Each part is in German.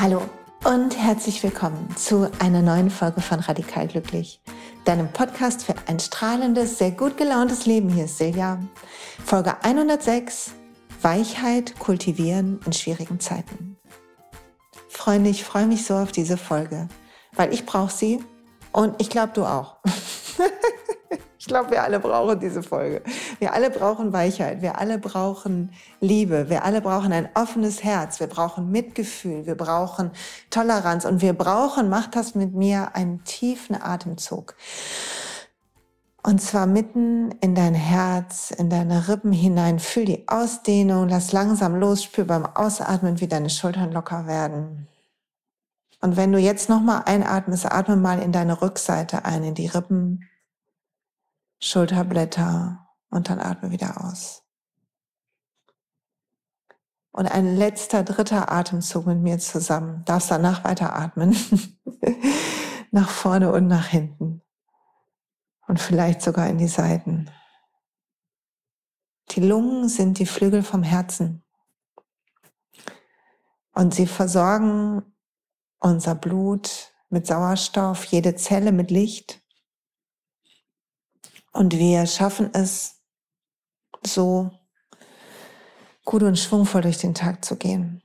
Hallo und herzlich willkommen zu einer neuen Folge von Radikal Glücklich, deinem Podcast für ein strahlendes, sehr gut gelauntes Leben. Hier ist Silja. Folge 106, Weichheit kultivieren in schwierigen Zeiten. Freunde, ich freue mich so auf diese Folge, weil ich brauche sie und ich glaube du auch. Ich glaube, wir alle brauchen diese Folge. Wir alle brauchen Weichheit. Wir alle brauchen Liebe. Wir alle brauchen ein offenes Herz. Wir brauchen Mitgefühl. Wir brauchen Toleranz. Und wir brauchen, macht das mit mir, einen tiefen Atemzug. Und zwar mitten in dein Herz, in deine Rippen hinein. Fühl die Ausdehnung. Lass langsam los. Spür beim Ausatmen, wie deine Schultern locker werden. Und wenn du jetzt nochmal einatmest, atme mal in deine Rückseite ein, in die Rippen Schulterblätter und dann atme wieder aus. Und ein letzter, dritter Atemzug mit mir zusammen. Darfst danach weiter atmen. nach vorne und nach hinten. Und vielleicht sogar in die Seiten. Die Lungen sind die Flügel vom Herzen. Und sie versorgen unser Blut mit Sauerstoff, jede Zelle mit Licht. Und wir schaffen es, so gut und schwungvoll durch den Tag zu gehen.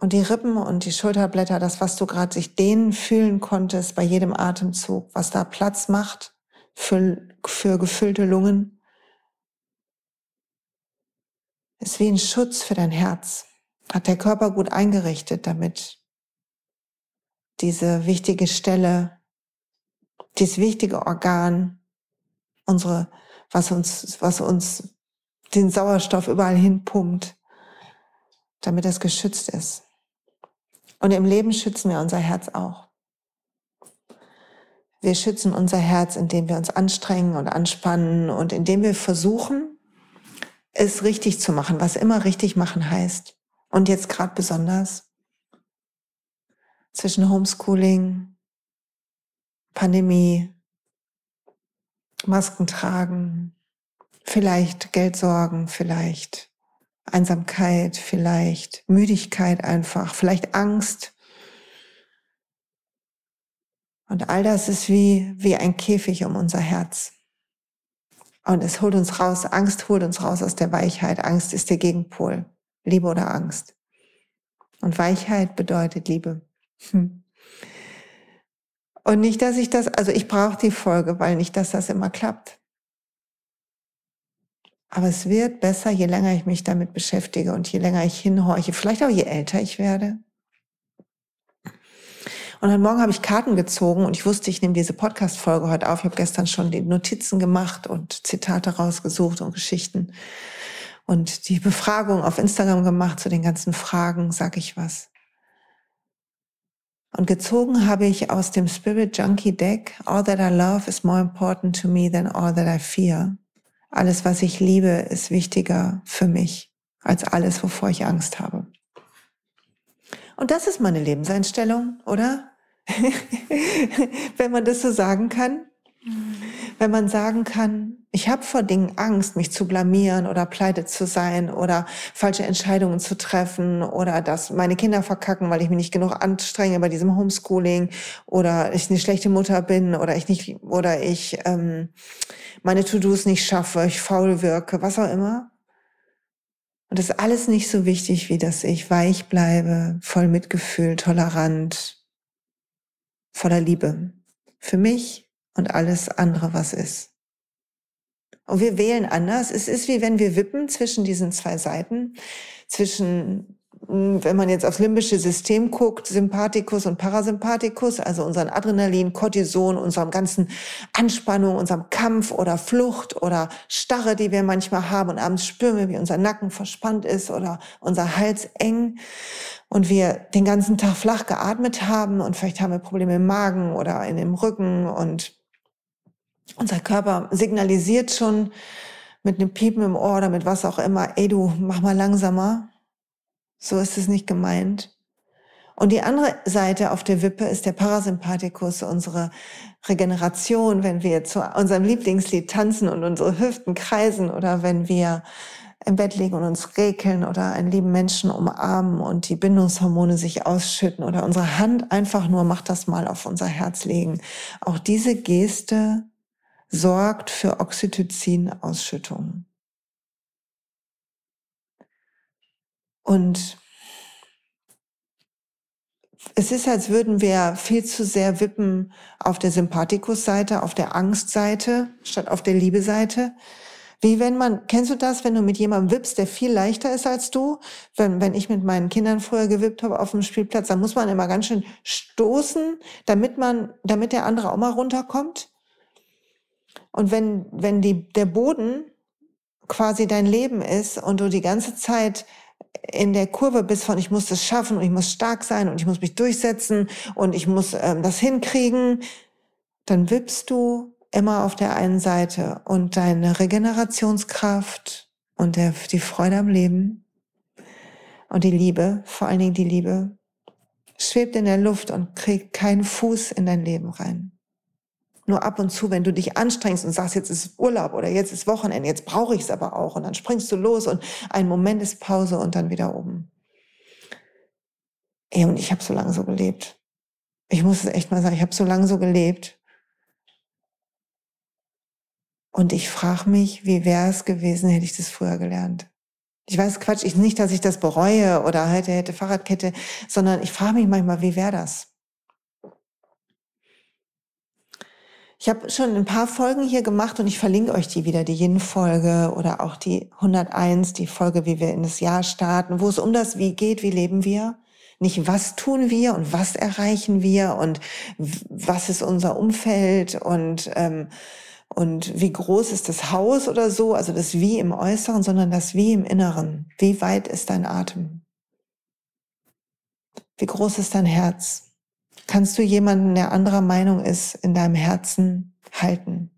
Und die Rippen und die Schulterblätter, das, was du gerade sich dehnen fühlen konntest bei jedem Atemzug, was da Platz macht für, für gefüllte Lungen, ist wie ein Schutz für dein Herz. Hat der Körper gut eingerichtet, damit diese wichtige Stelle, dieses wichtige Organ unsere, was uns, was uns den Sauerstoff überall hinpumpt, damit das geschützt ist. Und im Leben schützen wir unser Herz auch. Wir schützen unser Herz, indem wir uns anstrengen und anspannen und indem wir versuchen, es richtig zu machen, was immer richtig machen heißt. Und jetzt gerade besonders zwischen Homeschooling, Pandemie, Masken tragen, vielleicht Geldsorgen, vielleicht Einsamkeit, vielleicht Müdigkeit einfach, vielleicht Angst. Und all das ist wie, wie ein Käfig um unser Herz. Und es holt uns raus, Angst holt uns raus aus der Weichheit. Angst ist der Gegenpol, Liebe oder Angst. Und Weichheit bedeutet Liebe. Hm. Und nicht, dass ich das, also ich brauche die Folge, weil nicht, dass das immer klappt. Aber es wird besser, je länger ich mich damit beschäftige und je länger ich hinhorche, vielleicht auch je älter ich werde. Und dann Morgen habe ich Karten gezogen und ich wusste, ich nehme diese Podcast-Folge heute auf. Ich habe gestern schon die Notizen gemacht und Zitate rausgesucht und Geschichten und die Befragung auf Instagram gemacht zu den ganzen Fragen, sag ich was. Und gezogen habe ich aus dem Spirit Junkie Deck All that I love is more important to me than all that I fear. Alles, was ich liebe, ist wichtiger für mich als alles, wovor ich Angst habe. Und das ist meine Lebenseinstellung, oder? Wenn man das so sagen kann. Wenn man sagen kann, ich habe vor Dingen Angst, mich zu blamieren oder pleite zu sein oder falsche Entscheidungen zu treffen oder dass meine Kinder verkacken, weil ich mich nicht genug anstrenge bei diesem Homeschooling oder ich eine schlechte Mutter bin oder ich nicht oder ich ähm, meine To-Dos nicht schaffe, ich faul wirke, was auch immer. Und das ist alles nicht so wichtig, wie dass ich weich bleibe, voll Mitgefühl, tolerant, voller Liebe. Für mich und alles andere, was ist. Und wir wählen anders. Es ist wie wenn wir wippen zwischen diesen zwei Seiten, zwischen, wenn man jetzt aufs limbische System guckt, Sympathikus und Parasympathikus, also unseren Adrenalin, Cortison, unserem ganzen Anspannung, unserem Kampf oder Flucht oder Starre, die wir manchmal haben und abends spüren wir, wie unser Nacken verspannt ist oder unser Hals eng und wir den ganzen Tag flach geatmet haben und vielleicht haben wir Probleme im Magen oder in dem Rücken und unser Körper signalisiert schon mit einem Piepen im Ohr oder mit was auch immer, ey du, mach mal langsamer. So ist es nicht gemeint. Und die andere Seite auf der Wippe ist der Parasympathikus, unsere Regeneration, wenn wir zu unserem Lieblingslied tanzen und unsere Hüften kreisen oder wenn wir im Bett liegen und uns rekeln oder einen lieben Menschen umarmen und die Bindungshormone sich ausschütten oder unsere Hand einfach nur, macht das mal auf unser Herz legen. Auch diese Geste sorgt für Oxytocin-Ausschüttung. Und es ist, als würden wir viel zu sehr wippen auf der Sympathikus-Seite, auf der Angst-Seite, statt auf der Liebe-Seite. Wie wenn man, kennst du das, wenn du mit jemandem wippst, der viel leichter ist als du? Wenn, wenn ich mit meinen Kindern früher gewippt habe auf dem Spielplatz, dann muss man immer ganz schön stoßen, damit man, damit der andere auch mal runterkommt. Und wenn, wenn die, der Boden quasi dein Leben ist und du die ganze Zeit in der Kurve bist von ich muss das schaffen und ich muss stark sein und ich muss mich durchsetzen und ich muss ähm, das hinkriegen, dann wippst du immer auf der einen Seite und deine Regenerationskraft und der, die Freude am Leben und die Liebe, vor allen Dingen die Liebe, schwebt in der Luft und kriegt keinen Fuß in dein Leben rein. Nur ab und zu, wenn du dich anstrengst und sagst, jetzt ist Urlaub oder jetzt ist Wochenende, jetzt brauche ich es aber auch und dann springst du los und ein Moment ist Pause und dann wieder oben. Ey, und ich habe so lange so gelebt. Ich muss es echt mal sagen, ich habe so lange so gelebt. Und ich frage mich, wie wäre es gewesen, hätte ich das früher gelernt. Ich weiß Quatsch, ich nicht, dass ich das bereue oder hätte, hätte Fahrradkette, sondern ich frage mich manchmal, wie wäre das? Ich habe schon ein paar Folgen hier gemacht und ich verlinke euch die wieder, die Yin-Folge oder auch die 101, die Folge, wie wir in das Jahr starten, wo es um das Wie geht, wie leben wir. Nicht was tun wir und was erreichen wir und was ist unser Umfeld und, ähm, und wie groß ist das Haus oder so, also das Wie im Äußeren, sondern das Wie im Inneren. Wie weit ist dein Atem? Wie groß ist dein Herz? Kannst du jemanden, der anderer Meinung ist, in deinem Herzen halten.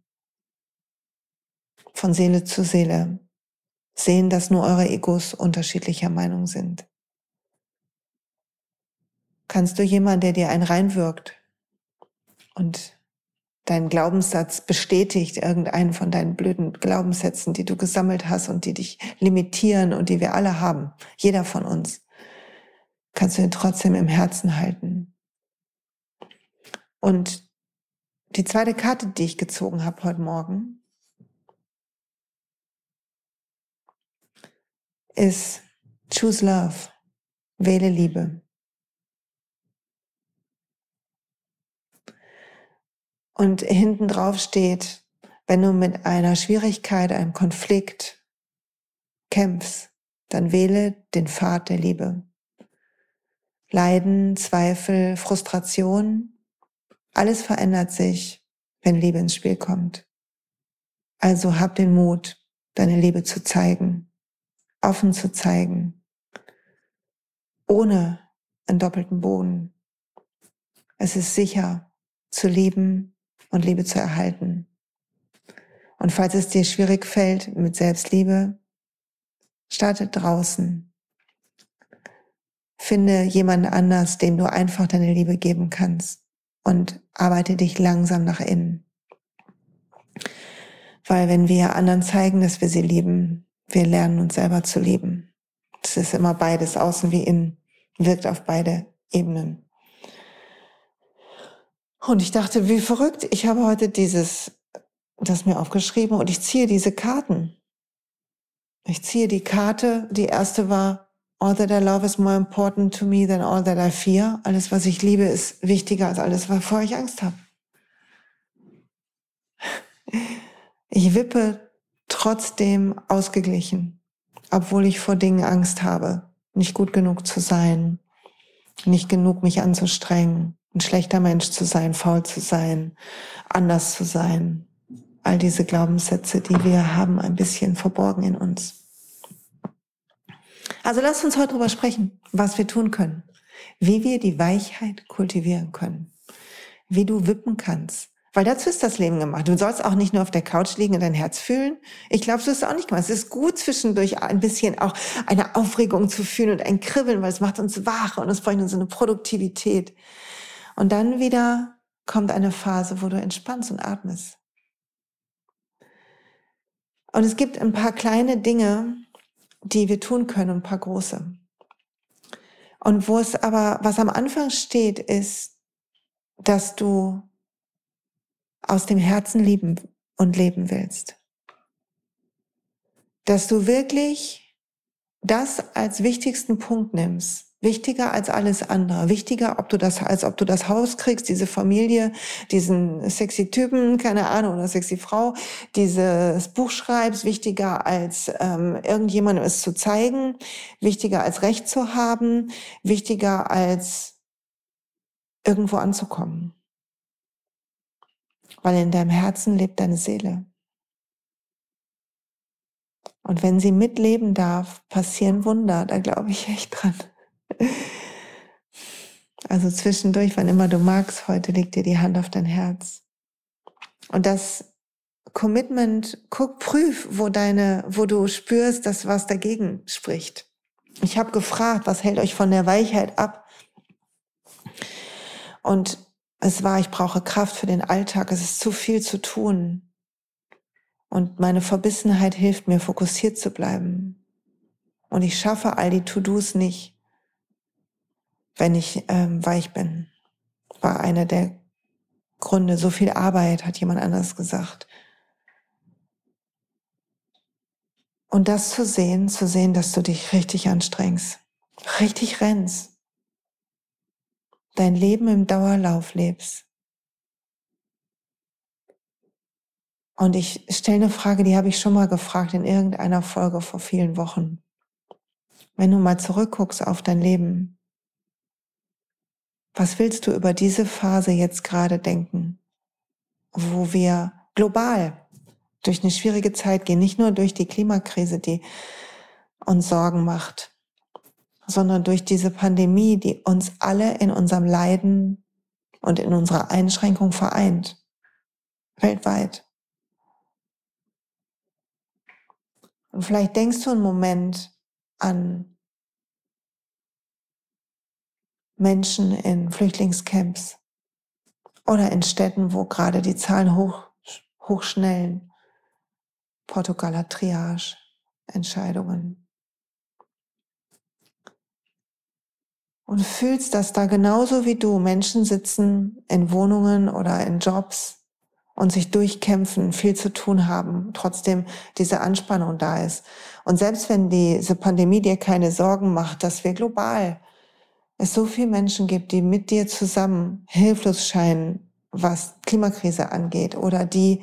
Von Seele zu Seele. Sehen, dass nur eure Egos unterschiedlicher Meinung sind. Kannst du jemanden, der dir ein reinwirkt und deinen Glaubenssatz bestätigt, irgendeinen von deinen blöden Glaubenssätzen, die du gesammelt hast und die dich limitieren und die wir alle haben, jeder von uns, kannst du ihn trotzdem im Herzen halten. Und die zweite Karte, die ich gezogen habe heute Morgen, ist Choose Love. Wähle Liebe. Und hinten drauf steht, wenn du mit einer Schwierigkeit, einem Konflikt kämpfst, dann wähle den Pfad der Liebe. Leiden, Zweifel, Frustration alles verändert sich, wenn Liebe ins Spiel kommt. Also hab den Mut, deine Liebe zu zeigen, offen zu zeigen, ohne einen doppelten Boden. Es ist sicher zu lieben und Liebe zu erhalten. Und falls es dir schwierig fällt mit Selbstliebe, starte draußen. Finde jemanden anders, dem du einfach deine Liebe geben kannst und arbeite dich langsam nach innen. Weil wenn wir anderen zeigen, dass wir sie lieben, wir lernen uns selber zu lieben. Es ist immer beides, außen wie innen, wirkt auf beide Ebenen. Und ich dachte, wie verrückt, ich habe heute dieses, das mir aufgeschrieben und ich ziehe diese Karten. Ich ziehe die Karte, die erste war All that I love is more important to me than all that I fear. Alles, was ich liebe, ist wichtiger als alles, wovor ich Angst habe. Ich wippe trotzdem ausgeglichen, obwohl ich vor Dingen Angst habe, nicht gut genug zu sein, nicht genug mich anzustrengen, ein schlechter Mensch zu sein, faul zu sein, anders zu sein. All diese Glaubenssätze, die wir haben, ein bisschen verborgen in uns. Also lasst uns heute darüber sprechen, was wir tun können, wie wir die Weichheit kultivieren können, wie du wippen kannst. Weil dazu ist das Leben gemacht. Du sollst auch nicht nur auf der Couch liegen und dein Herz fühlen. Ich glaube, so ist es auch nicht gemacht. Es ist gut zwischendurch ein bisschen auch eine Aufregung zu fühlen und ein Kribbeln, weil es macht uns wach und es bringt uns eine Produktivität. Und dann wieder kommt eine Phase, wo du entspannst und atmest. Und es gibt ein paar kleine Dinge, die wir tun können, ein paar große. Und wo es aber, was am Anfang steht, ist, dass du aus dem Herzen lieben und leben willst. Dass du wirklich das als wichtigsten Punkt nimmst Wichtiger als alles andere. Wichtiger, ob du das, als ob du das Haus kriegst, diese Familie, diesen sexy Typen, keine Ahnung, oder sexy Frau, dieses Buch schreibst, wichtiger als ähm, irgendjemandem es zu zeigen, wichtiger als Recht zu haben, wichtiger als irgendwo anzukommen. Weil in deinem Herzen lebt deine Seele. Und wenn sie mitleben darf, passieren Wunder. Da glaube ich echt dran. Also zwischendurch, wann immer du magst, heute leg dir die Hand auf dein Herz. Und das Commitment, guck, prüf, wo deine, wo du spürst, dass was dagegen spricht. Ich habe gefragt, was hält euch von der Weichheit ab? Und es war, ich brauche Kraft für den Alltag, es ist zu viel zu tun. Und meine Verbissenheit hilft mir, fokussiert zu bleiben. Und ich schaffe all die To-Dos nicht, wenn ich ähm, weich bin. War einer der Gründe. So viel Arbeit, hat jemand anders gesagt. Und das zu sehen, zu sehen, dass du dich richtig anstrengst, richtig rennst, dein Leben im Dauerlauf lebst. Und ich stelle eine Frage, die habe ich schon mal gefragt in irgendeiner Folge vor vielen Wochen. Wenn du mal zurückguckst auf dein Leben, was willst du über diese Phase jetzt gerade denken, wo wir global durch eine schwierige Zeit gehen, nicht nur durch die Klimakrise, die uns Sorgen macht, sondern durch diese Pandemie, die uns alle in unserem Leiden und in unserer Einschränkung vereint, weltweit. Und vielleicht denkst du einen Moment an Menschen in Flüchtlingscamps oder in Städten, wo gerade die Zahlen hoch, hochschnellen. Portugal hat Triage, Entscheidungen. Und fühlst, dass da genauso wie du Menschen sitzen in Wohnungen oder in Jobs und sich durchkämpfen, viel zu tun haben, trotzdem diese Anspannung da ist. Und selbst wenn diese Pandemie dir keine Sorgen macht, dass wir global es so viele Menschen gibt, die mit dir zusammen hilflos scheinen, was Klimakrise angeht oder die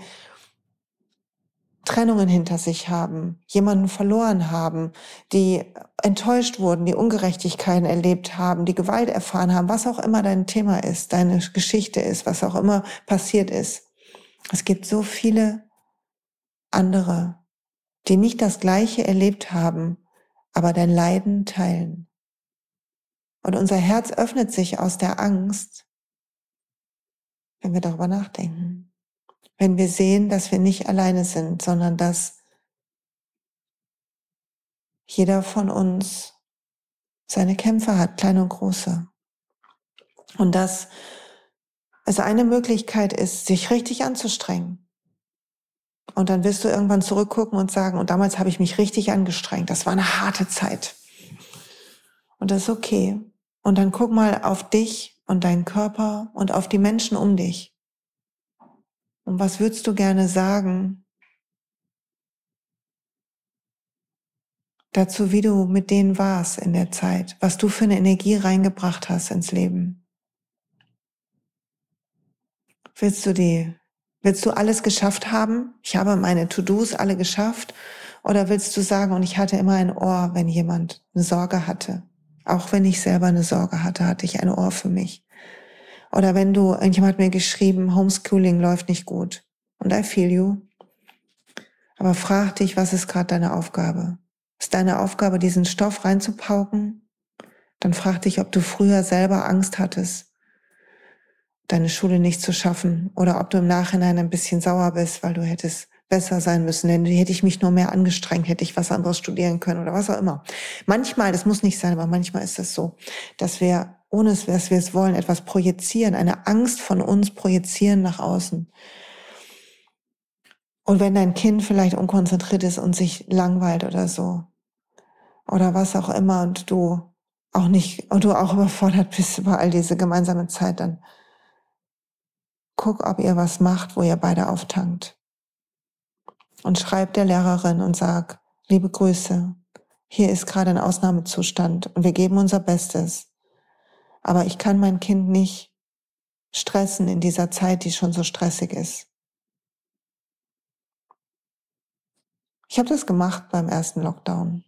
Trennungen hinter sich haben, jemanden verloren haben, die enttäuscht wurden, die Ungerechtigkeiten erlebt haben, die Gewalt erfahren haben, was auch immer dein Thema ist, deine Geschichte ist, was auch immer passiert ist. Es gibt so viele andere, die nicht das Gleiche erlebt haben, aber dein Leiden teilen. Und unser Herz öffnet sich aus der Angst, wenn wir darüber nachdenken. Wenn wir sehen, dass wir nicht alleine sind, sondern dass jeder von uns seine Kämpfe hat, kleine und große. Und dass es eine Möglichkeit ist, sich richtig anzustrengen. Und dann wirst du irgendwann zurückgucken und sagen, und damals habe ich mich richtig angestrengt. Das war eine harte Zeit. Und das ist okay. Und dann guck mal auf dich und deinen Körper und auf die Menschen um dich. Und was würdest du gerne sagen dazu, wie du mit denen warst in der Zeit, was du für eine Energie reingebracht hast ins Leben? Willst du die, willst du alles geschafft haben? Ich habe meine To-Dos alle geschafft. Oder willst du sagen, und ich hatte immer ein Ohr, wenn jemand eine Sorge hatte? Auch wenn ich selber eine Sorge hatte, hatte ich ein Ohr für mich. Oder wenn du, irgendjemand hat mir geschrieben, Homeschooling läuft nicht gut. Und I feel you. Aber frag dich, was ist gerade deine Aufgabe? Ist deine Aufgabe, diesen Stoff reinzupauken? Dann frag dich, ob du früher selber Angst hattest, deine Schule nicht zu schaffen. Oder ob du im Nachhinein ein bisschen sauer bist, weil du hättest besser sein müssen, denn hätte ich mich nur mehr angestrengt, hätte ich was anderes studieren können oder was auch immer. Manchmal, das muss nicht sein, aber manchmal ist es so, dass wir, ohne dass wir es wollen, etwas projizieren, eine Angst von uns projizieren nach außen. Und wenn dein Kind vielleicht unkonzentriert ist und sich langweilt oder so, oder was auch immer und du auch nicht, und du auch überfordert bist über all diese gemeinsame Zeit, dann guck, ob ihr was macht, wo ihr beide auftankt. Und schreib der Lehrerin und sag, liebe Grüße, hier ist gerade ein Ausnahmezustand und wir geben unser Bestes. Aber ich kann mein Kind nicht stressen in dieser Zeit, die schon so stressig ist. Ich habe das gemacht beim ersten Lockdown.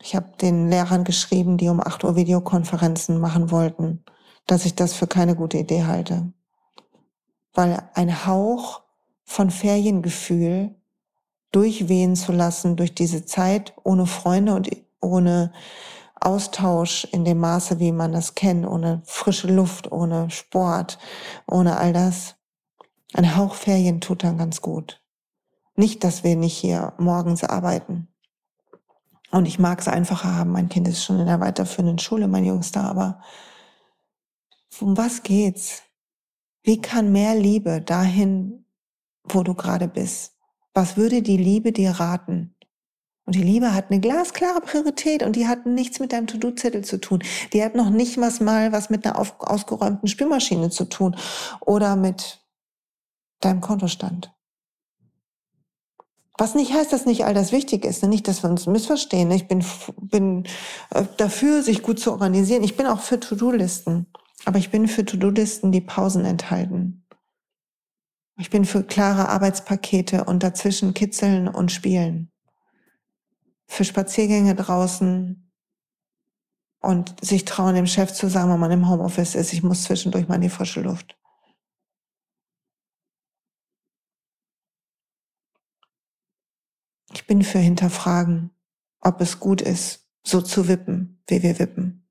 Ich habe den Lehrern geschrieben, die um 8 Uhr Videokonferenzen machen wollten, dass ich das für keine gute Idee halte. Weil ein Hauch von Feriengefühl durchwehen zu lassen durch diese Zeit ohne Freunde und ohne Austausch in dem Maße, wie man das kennt, ohne frische Luft, ohne Sport, ohne all das. Ein Hauch Ferien tut dann ganz gut. Nicht, dass wir nicht hier morgens arbeiten. Und ich mag es einfacher haben. Mein Kind ist schon in der weiterführenden Schule, mein Jüngster, aber um was geht's? Wie kann mehr Liebe dahin, wo du gerade bist? Was würde die Liebe dir raten? Und die Liebe hat eine glasklare Priorität und die hat nichts mit deinem To-Do-Zettel zu tun. Die hat noch nicht mal was mit einer ausgeräumten Spülmaschine zu tun oder mit deinem Kontostand. Was nicht heißt, dass nicht all das wichtig ist, ne? nicht, dass wir uns missverstehen. Ich bin, bin äh, dafür, sich gut zu organisieren. Ich bin auch für To-Do-Listen. Aber ich bin für To-Do-Listen, die Pausen enthalten. Ich bin für klare Arbeitspakete und dazwischen kitzeln und spielen. Für Spaziergänge draußen und sich trauen, dem Chef zu sagen, wenn man im Homeoffice ist, ich muss zwischendurch mal in die frische Luft. Ich bin für hinterfragen, ob es gut ist, so zu wippen, wie wir wippen.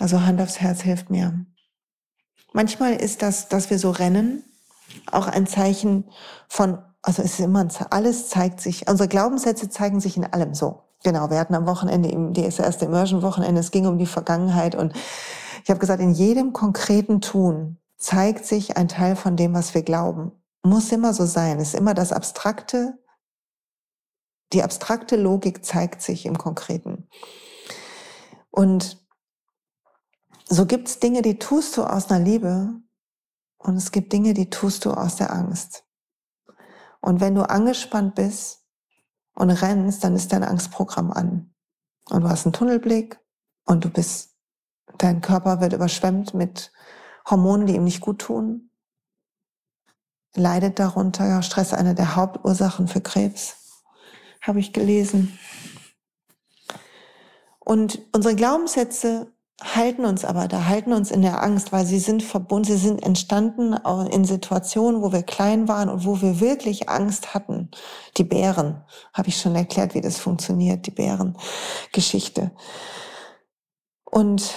Also Hand aufs Herz hilft mir. Manchmal ist das, dass wir so rennen, auch ein Zeichen von, also es ist immer, ein, alles zeigt sich, unsere Glaubenssätze zeigen sich in allem so. Genau, wir hatten am Wochenende eben das erste Immersion-Wochenende, es ging um die Vergangenheit und ich habe gesagt, in jedem konkreten Tun zeigt sich ein Teil von dem, was wir glauben. Muss immer so sein. Es ist immer das Abstrakte. Die abstrakte Logik zeigt sich im Konkreten. Und so gibt es Dinge, die tust du aus einer Liebe und es gibt Dinge, die tust du aus der Angst. Und wenn du angespannt bist und rennst, dann ist dein Angstprogramm an. Und du hast einen Tunnelblick und du bist, dein Körper wird überschwemmt mit Hormonen, die ihm nicht gut tun. Leidet darunter, ja, Stress eine der Hauptursachen für Krebs, habe ich gelesen. Und unsere Glaubenssätze halten uns aber da, halten uns in der Angst, weil sie sind verbunden, sie sind entstanden in Situationen, wo wir klein waren und wo wir wirklich Angst hatten. Die Bären, habe ich schon erklärt, wie das funktioniert, die Bärengeschichte. Und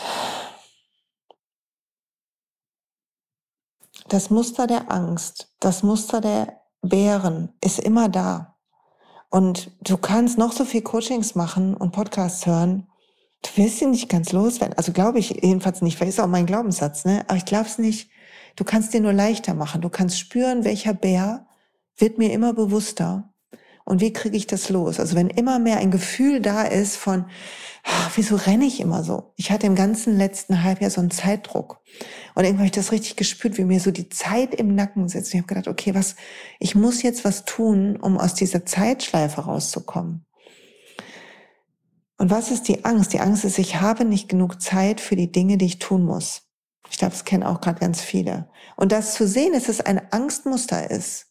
das Muster der Angst, das Muster der Bären ist immer da. Und du kannst noch so viel Coachings machen und Podcasts hören du wirst sie nicht ganz loswerden. Also glaube ich jedenfalls nicht, weil ist auch mein Glaubenssatz, ne? Aber ich glaube es nicht. Du kannst dir nur leichter machen. Du kannst spüren, welcher Bär wird mir immer bewusster. Und wie kriege ich das los? Also wenn immer mehr ein Gefühl da ist von, ach, wieso renne ich immer so? Ich hatte im ganzen letzten Halbjahr so einen Zeitdruck. Und irgendwann habe ich das richtig gespürt, wie mir so die Zeit im Nacken sitzt. Und ich habe gedacht, okay, was, ich muss jetzt was tun, um aus dieser Zeitschleife rauszukommen. Und was ist die Angst? Die Angst ist, ich habe nicht genug Zeit für die Dinge, die ich tun muss. Ich glaube, das kennen auch gerade ganz viele. Und das zu sehen, dass es ein Angstmuster ist.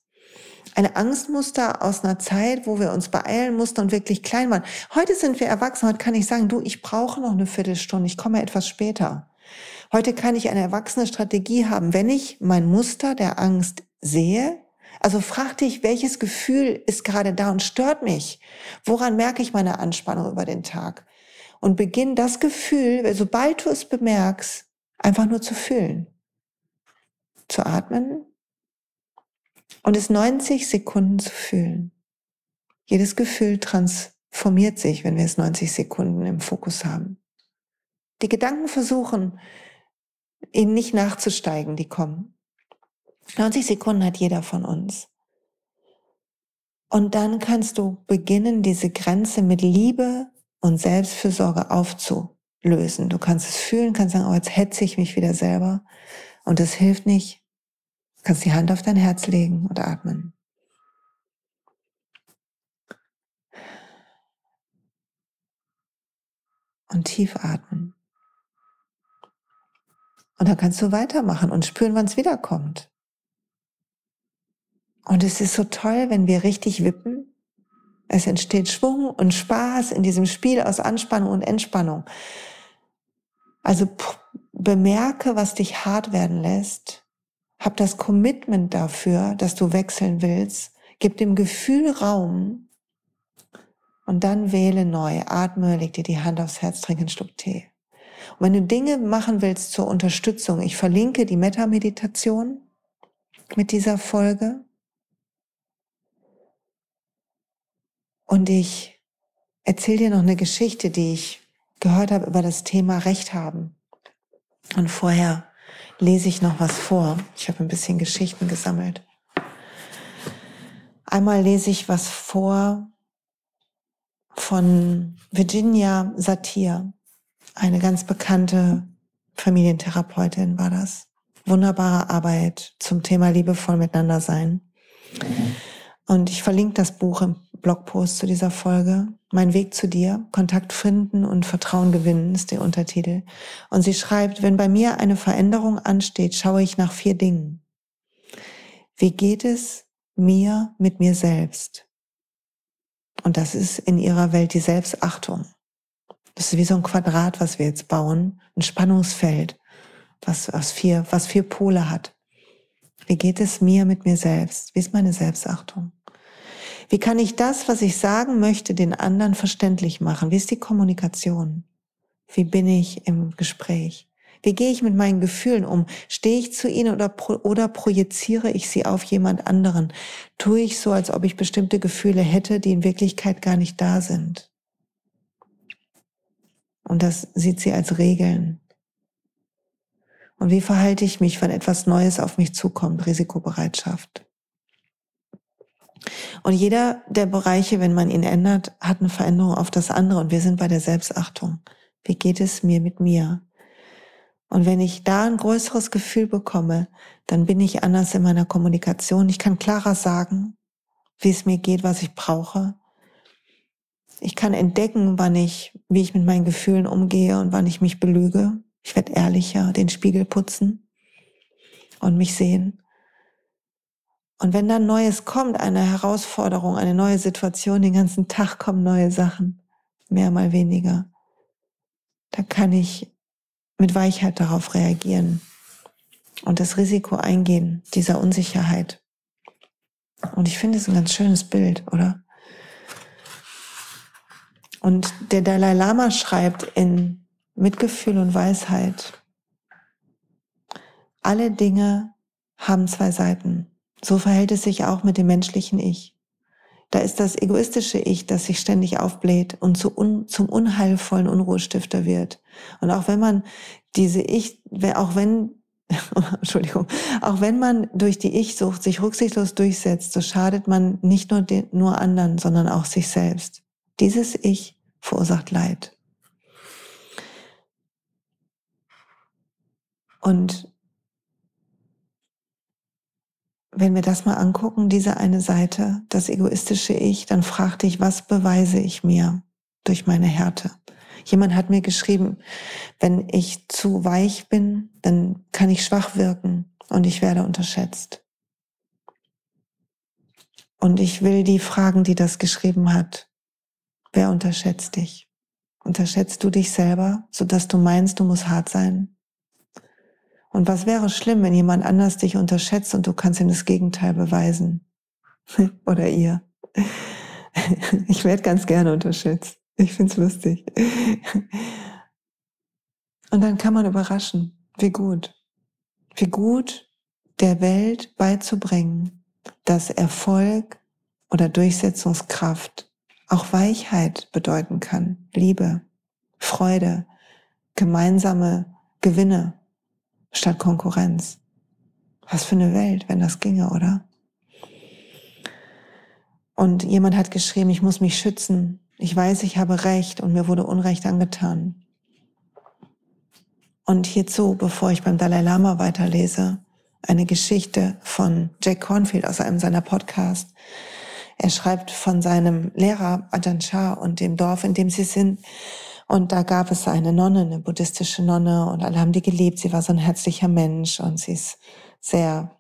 Ein Angstmuster aus einer Zeit, wo wir uns beeilen mussten und wirklich klein waren. Heute sind wir erwachsen. Heute kann ich sagen, du, ich brauche noch eine Viertelstunde. Ich komme etwas später. Heute kann ich eine erwachsene Strategie haben. Wenn ich mein Muster der Angst sehe, also frag dich, welches Gefühl ist gerade da und stört mich? Woran merke ich meine Anspannung über den Tag? Und beginn das Gefühl, sobald du es bemerkst, einfach nur zu fühlen. Zu atmen und es 90 Sekunden zu fühlen. Jedes Gefühl transformiert sich, wenn wir es 90 Sekunden im Fokus haben. Die Gedanken versuchen, ihnen nicht nachzusteigen, die kommen. 90 Sekunden hat jeder von uns. Und dann kannst du beginnen, diese Grenze mit Liebe und Selbstfürsorge aufzulösen. Du kannst es fühlen, kannst sagen, oh, jetzt hetze ich mich wieder selber. Und das hilft nicht. Du kannst die Hand auf dein Herz legen und atmen. Und tief atmen. Und dann kannst du weitermachen und spüren, wann es wiederkommt. Und es ist so toll, wenn wir richtig wippen. Es entsteht Schwung und Spaß in diesem Spiel aus Anspannung und Entspannung. Also bemerke, was dich hart werden lässt. Hab das Commitment dafür, dass du wechseln willst. Gib dem Gefühl Raum. Und dann wähle neu. Atme, leg dir die Hand aufs Herz, trink einen Schluck Tee. Und wenn du Dinge machen willst zur Unterstützung, ich verlinke die Metta-Meditation mit dieser Folge. Und ich erzähle dir noch eine Geschichte, die ich gehört habe über das Thema Recht haben. Und vorher lese ich noch was vor. Ich habe ein bisschen Geschichten gesammelt. Einmal lese ich was vor von Virginia Satir, eine ganz bekannte Familientherapeutin war das. Wunderbare Arbeit zum Thema liebevoll miteinander sein. Und ich verlinke das Buch im Blogpost zu dieser Folge. Mein Weg zu dir, Kontakt finden und Vertrauen gewinnen ist der Untertitel. Und sie schreibt, wenn bei mir eine Veränderung ansteht, schaue ich nach vier Dingen. Wie geht es mir mit mir selbst? Und das ist in ihrer Welt die Selbstachtung. Das ist wie so ein Quadrat, was wir jetzt bauen, ein Spannungsfeld, was, was, vier, was vier Pole hat. Wie geht es mir mit mir selbst? Wie ist meine Selbstachtung? Wie kann ich das, was ich sagen möchte, den anderen verständlich machen? Wie ist die Kommunikation? Wie bin ich im Gespräch? Wie gehe ich mit meinen Gefühlen um? Stehe ich zu ihnen oder, oder projiziere ich sie auf jemand anderen? Tue ich so, als ob ich bestimmte Gefühle hätte, die in Wirklichkeit gar nicht da sind? Und das sieht sie als Regeln. Und wie verhalte ich mich, wenn etwas Neues auf mich zukommt? Risikobereitschaft. Und jeder der Bereiche, wenn man ihn ändert, hat eine Veränderung auf das andere. Und wir sind bei der Selbstachtung. Wie geht es mir mit mir? Und wenn ich da ein größeres Gefühl bekomme, dann bin ich anders in meiner Kommunikation. Ich kann klarer sagen, wie es mir geht, was ich brauche. Ich kann entdecken, wann ich, wie ich mit meinen Gefühlen umgehe und wann ich mich belüge. Ich werde ehrlicher, den Spiegel putzen und mich sehen. Und wenn dann Neues kommt, eine Herausforderung, eine neue Situation, den ganzen Tag kommen neue Sachen, mehr mal weniger, da kann ich mit Weichheit darauf reagieren und das Risiko eingehen, dieser Unsicherheit. Und ich finde es ein ganz schönes Bild, oder? Und der Dalai Lama schreibt in Mitgefühl und Weisheit, alle Dinge haben zwei Seiten. So verhält es sich auch mit dem menschlichen Ich. Da ist das egoistische Ich, das sich ständig aufbläht und zu un, zum unheilvollen Unruhestifter wird. Und auch wenn man diese Ich, auch wenn, Entschuldigung, auch wenn man durch die Ich-Sucht sich rücksichtslos durchsetzt, so schadet man nicht nur, den, nur anderen, sondern auch sich selbst. Dieses Ich verursacht Leid. Und wenn wir das mal angucken, diese eine Seite, das egoistische Ich, dann frag dich, was beweise ich mir durch meine Härte? Jemand hat mir geschrieben, wenn ich zu weich bin, dann kann ich schwach wirken und ich werde unterschätzt. Und ich will die fragen, die das geschrieben hat. Wer unterschätzt dich? Unterschätzt du dich selber, sodass du meinst, du musst hart sein? Und was wäre schlimm, wenn jemand anders dich unterschätzt und du kannst ihm das Gegenteil beweisen? Oder ihr? Ich werde ganz gerne unterschätzt. Ich find's lustig. Und dann kann man überraschen, wie gut, wie gut der Welt beizubringen, dass Erfolg oder Durchsetzungskraft auch Weichheit bedeuten kann, Liebe, Freude, gemeinsame Gewinne statt Konkurrenz. Was für eine Welt, wenn das ginge, oder? Und jemand hat geschrieben, ich muss mich schützen. Ich weiß, ich habe Recht und mir wurde Unrecht angetan. Und hierzu, bevor ich beim Dalai Lama weiterlese, eine Geschichte von Jack Cornfield aus einem seiner Podcasts. Er schreibt von seinem Lehrer Ajahn Chah und dem Dorf, in dem sie sind. Und da gab es eine Nonne, eine buddhistische Nonne, und alle haben die geliebt. Sie war so ein herzlicher Mensch und sie ist sehr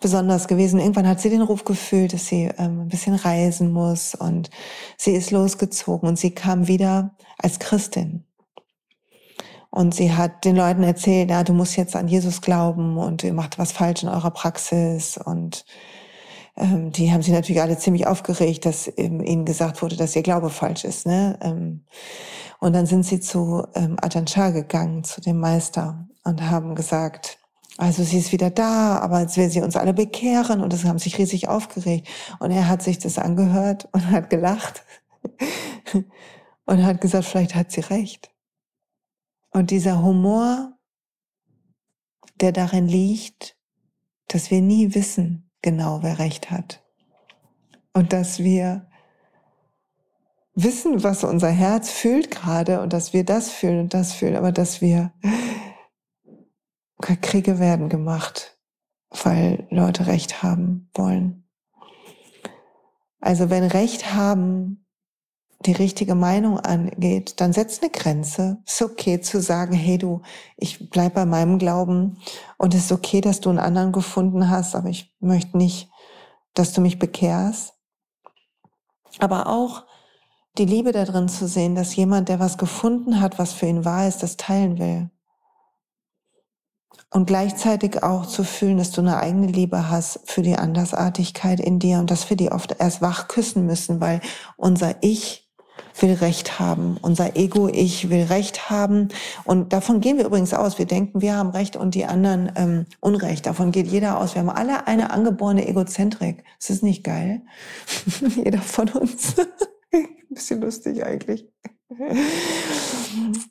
besonders gewesen. Irgendwann hat sie den Ruf gefühlt, dass sie ähm, ein bisschen reisen muss und sie ist losgezogen und sie kam wieder als Christin. Und sie hat den Leuten erzählt, ja, du musst jetzt an Jesus glauben und ihr macht was falsch in eurer Praxis. Und ähm, die haben sich natürlich alle ziemlich aufgeregt, dass ähm, ihnen gesagt wurde, dass ihr Glaube falsch ist. Ne? Ähm, und dann sind sie zu ähm, Ajahn Chah gegangen, zu dem Meister, und haben gesagt, also sie ist wieder da, aber jetzt will sie uns alle bekehren und das haben sich riesig aufgeregt. Und er hat sich das angehört und hat gelacht und hat gesagt, vielleicht hat sie recht. Und dieser Humor, der darin liegt, dass wir nie wissen genau, wer recht hat. Und dass wir wissen, was unser Herz fühlt gerade und dass wir das fühlen und das fühlen, aber dass wir Kriege werden gemacht, weil Leute Recht haben wollen. Also wenn Recht haben die richtige Meinung angeht, dann setzt eine Grenze. Ist okay zu sagen, hey du, ich bleib bei meinem Glauben und es ist okay, dass du einen anderen gefunden hast, aber ich möchte nicht, dass du mich bekehrst. Aber auch die Liebe darin zu sehen, dass jemand, der was gefunden hat, was für ihn wahr ist, das teilen will. Und gleichzeitig auch zu fühlen, dass du eine eigene Liebe hast für die Andersartigkeit in dir und dass wir die oft erst wach küssen müssen, weil unser Ich will Recht haben. Unser Ego-Ich will Recht haben. Und davon gehen wir übrigens aus. Wir denken, wir haben Recht und die anderen ähm, Unrecht. Davon geht jeder aus. Wir haben alle eine angeborene Egozentrik. Ist das nicht geil? jeder von uns. Bisschen lustig eigentlich.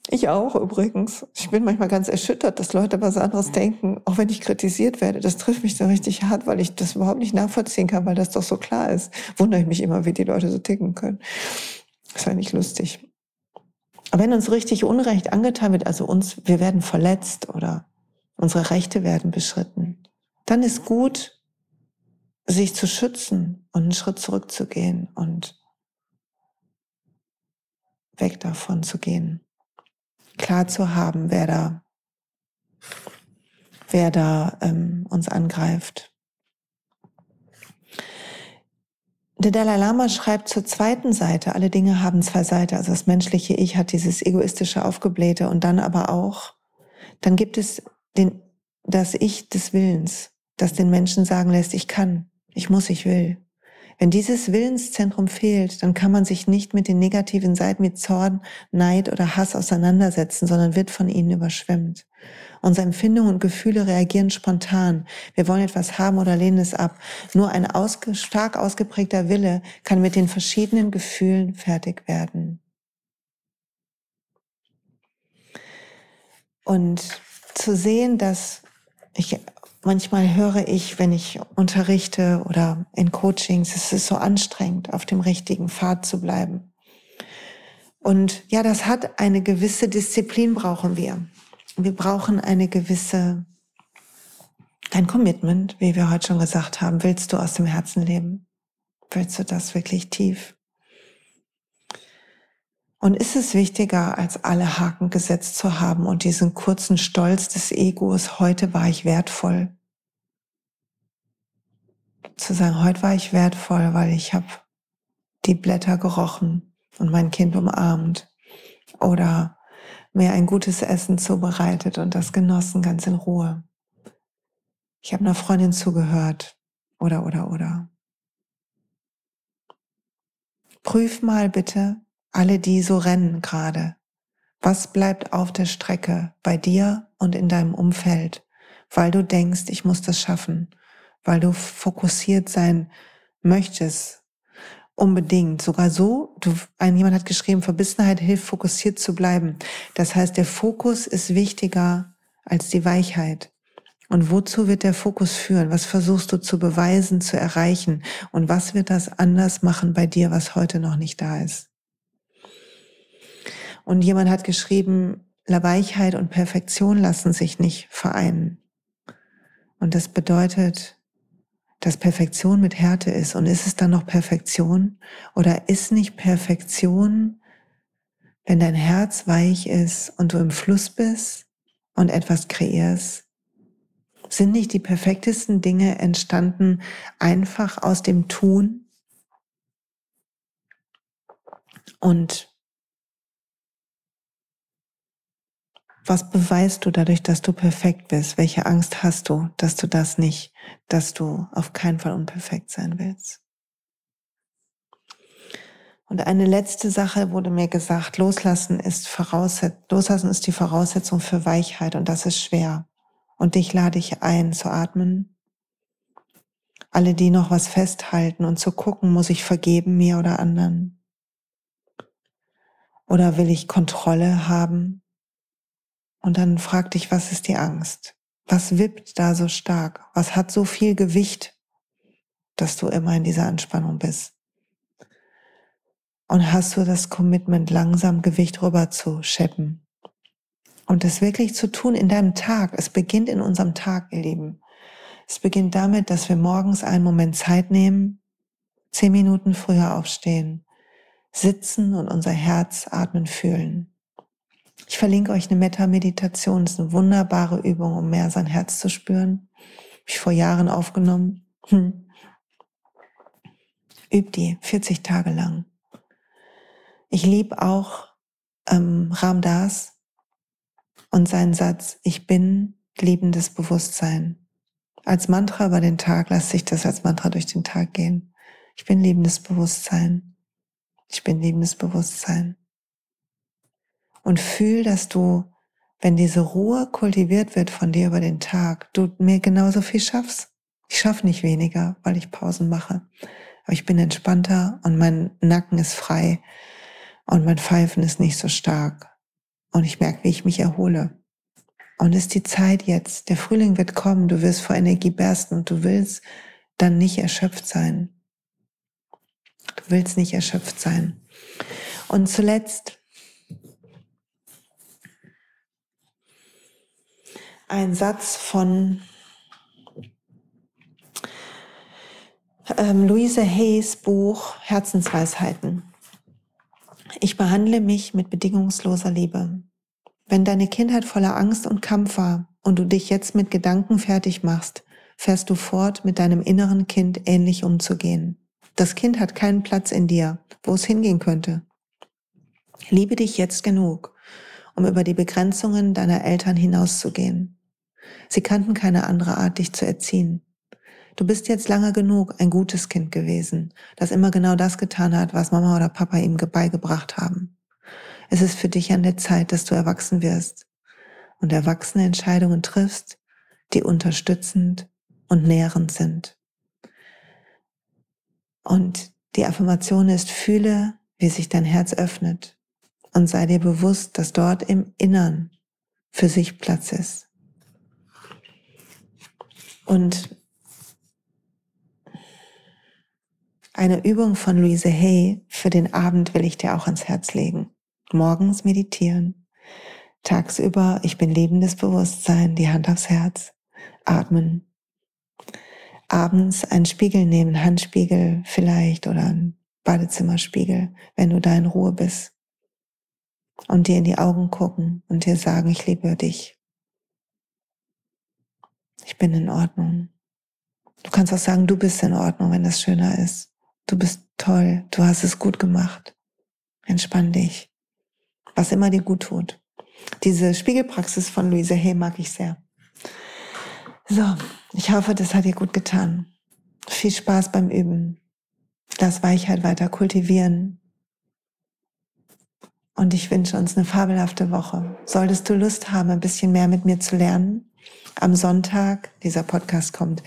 Ich auch übrigens. Ich bin manchmal ganz erschüttert, dass Leute was anderes denken, auch wenn ich kritisiert werde. Das trifft mich so richtig hart, weil ich das überhaupt nicht nachvollziehen kann, weil das doch so klar ist. Wundere ich mich immer, wie die Leute so ticken können. Das wäre nicht lustig. Aber wenn uns richtig Unrecht angetan wird, also uns, wir werden verletzt oder unsere Rechte werden beschritten, dann ist gut, sich zu schützen und einen Schritt zurückzugehen und weg davon zu gehen. Klar zu haben, wer da, wer da ähm, uns angreift. Der Dalai Lama schreibt zur zweiten Seite, alle Dinge haben zwei Seiten, also das menschliche Ich hat dieses egoistische Aufgeblähte und dann aber auch, dann gibt es den, das Ich des Willens, das den Menschen sagen lässt, ich kann, ich muss, ich will. Wenn dieses Willenszentrum fehlt, dann kann man sich nicht mit den negativen Seiten wie Zorn, Neid oder Hass auseinandersetzen, sondern wird von ihnen überschwemmt. Unsere Empfindungen und Gefühle reagieren spontan. Wir wollen etwas haben oder lehnen es ab. Nur ein ausge stark ausgeprägter Wille kann mit den verschiedenen Gefühlen fertig werden. Und zu sehen, dass ich manchmal höre ich, wenn ich unterrichte oder in Coachings, es ist so anstrengend, auf dem richtigen Pfad zu bleiben. Und ja, das hat eine gewisse Disziplin brauchen wir wir brauchen eine gewisse, ein Commitment, wie wir heute schon gesagt haben. Willst du aus dem Herzen leben? Willst du das wirklich tief? Und ist es wichtiger, als alle Haken gesetzt zu haben und diesen kurzen Stolz des Egos, heute war ich wertvoll? Zu sagen, heute war ich wertvoll, weil ich habe die Blätter gerochen und mein Kind umarmt. Oder mir ein gutes Essen zubereitet und das genossen ganz in Ruhe. Ich habe einer Freundin zugehört. Oder, oder, oder. Prüf mal bitte alle, die so rennen gerade. Was bleibt auf der Strecke bei dir und in deinem Umfeld, weil du denkst, ich muss das schaffen, weil du fokussiert sein möchtest, Unbedingt. Sogar so, du, ein, jemand hat geschrieben, Verbissenheit hilft, fokussiert zu bleiben. Das heißt, der Fokus ist wichtiger als die Weichheit. Und wozu wird der Fokus führen? Was versuchst du zu beweisen, zu erreichen? Und was wird das anders machen bei dir, was heute noch nicht da ist? Und jemand hat geschrieben, Weichheit und Perfektion lassen sich nicht vereinen. Und das bedeutet, dass Perfektion mit Härte ist. Und ist es dann noch Perfektion? Oder ist nicht Perfektion, wenn dein Herz weich ist und du im Fluss bist und etwas kreierst? Sind nicht die perfektesten Dinge entstanden einfach aus dem Tun? Und Was beweist du dadurch, dass du perfekt bist? Welche Angst hast du, dass du das nicht, dass du auf keinen Fall unperfekt sein willst? Und eine letzte Sache wurde mir gesagt, loslassen ist Vorausset loslassen ist die Voraussetzung für Weichheit und das ist schwer. Und dich lade ich ein zu atmen. Alle, die noch was festhalten und zu gucken, muss ich vergeben mir oder anderen? Oder will ich Kontrolle haben? Und dann frag dich, was ist die Angst? Was wippt da so stark? Was hat so viel Gewicht, dass du immer in dieser Anspannung bist? Und hast du das Commitment, langsam Gewicht rüber zu scheppen? Und das wirklich zu tun in deinem Tag. Es beginnt in unserem Tag, ihr Lieben. Es beginnt damit, dass wir morgens einen Moment Zeit nehmen, zehn Minuten früher aufstehen, sitzen und unser Herz atmen fühlen. Ich verlinke euch eine Metta-Meditation. Das ist eine wunderbare Übung, um mehr sein Herz zu spüren. Habe ich vor Jahren aufgenommen. Hm. Üb die 40 Tage lang. Ich liebe auch ähm, Ram Das und seinen Satz, ich bin liebendes Bewusstsein. Als Mantra über den Tag lasse sich das als Mantra durch den Tag gehen. Ich bin liebendes Bewusstsein. Ich bin liebendes Bewusstsein und fühl, dass du, wenn diese Ruhe kultiviert wird von dir über den Tag, du mir genauso viel schaffst. Ich schaffe nicht weniger, weil ich Pausen mache. Aber ich bin entspannter und mein Nacken ist frei und mein Pfeifen ist nicht so stark. Und ich merke, wie ich mich erhole. Und ist die Zeit jetzt. Der Frühling wird kommen, du wirst vor Energie bersten und du willst dann nicht erschöpft sein. Du willst nicht erschöpft sein. Und zuletzt ein Satz von ähm, Louise Hayes Buch Herzensweisheiten. Ich behandle mich mit bedingungsloser Liebe. Wenn deine Kindheit voller Angst und Kampf war und du dich jetzt mit Gedanken fertig machst, fährst du fort, mit deinem inneren Kind ähnlich umzugehen. Das Kind hat keinen Platz in dir, wo es hingehen könnte. Liebe dich jetzt genug, um über die Begrenzungen deiner Eltern hinauszugehen. Sie kannten keine andere Art, dich zu erziehen. Du bist jetzt lange genug ein gutes Kind gewesen, das immer genau das getan hat, was Mama oder Papa ihm beigebracht haben. Es ist für dich an der Zeit, dass du erwachsen wirst und erwachsene Entscheidungen triffst, die unterstützend und nährend sind. Und die Affirmation ist, fühle, wie sich dein Herz öffnet und sei dir bewusst, dass dort im Innern für sich Platz ist. Und eine Übung von Louise Hay für den Abend will ich dir auch ans Herz legen. Morgens meditieren, tagsüber ich bin lebendes Bewusstsein, die Hand aufs Herz, atmen. Abends einen Spiegel nehmen, Handspiegel vielleicht oder ein Badezimmerspiegel, wenn du da in Ruhe bist. Und dir in die Augen gucken und dir sagen, ich liebe dich. Ich bin in Ordnung. Du kannst auch sagen, du bist in Ordnung, wenn das schöner ist. Du bist toll, du hast es gut gemacht. Entspann dich. Was immer dir gut tut. Diese Spiegelpraxis von Luise Hay mag ich sehr. So, ich hoffe, das hat dir gut getan. Viel Spaß beim Üben. Lass Weichheit weiter kultivieren. Und ich wünsche uns eine fabelhafte Woche. Solltest du Lust haben, ein bisschen mehr mit mir zu lernen, am Sonntag, dieser Podcast kommt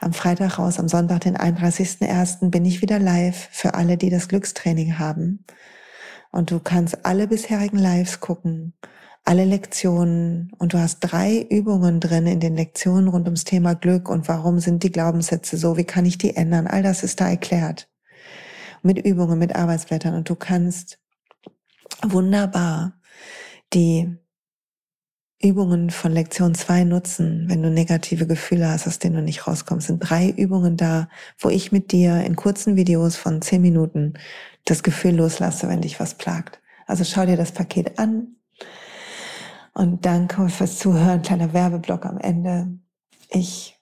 am Freitag raus, am Sonntag, den 31.01. bin ich wieder live für alle, die das Glückstraining haben. Und du kannst alle bisherigen Lives gucken alle Lektionen und du hast drei Übungen drin in den Lektionen rund ums Thema Glück und warum sind die Glaubenssätze so, wie kann ich die ändern, all das ist da erklärt. Mit Übungen, mit Arbeitsblättern und du kannst wunderbar die Übungen von Lektion 2 nutzen, wenn du negative Gefühle hast, aus denen du nicht rauskommst. Sind drei Übungen da, wo ich mit dir in kurzen Videos von zehn Minuten das Gefühl loslasse, wenn dich was plagt. Also schau dir das Paket an. Und danke fürs Zuhören. Kleiner Werbeblock am Ende. Ich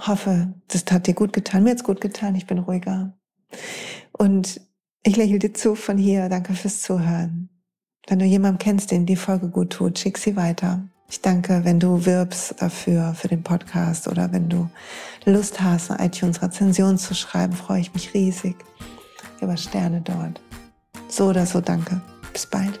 hoffe, das hat dir gut getan. Mir hat's gut getan. Ich bin ruhiger. Und ich lächle dir zu von hier. Danke fürs Zuhören. Wenn du jemanden kennst, den die Folge gut tut, schick sie weiter. Ich danke, wenn du wirbst dafür, für den Podcast oder wenn du Lust hast, eine iTunes-Rezension zu schreiben, freue ich mich riesig über Sterne dort. So oder so danke. Bis bald.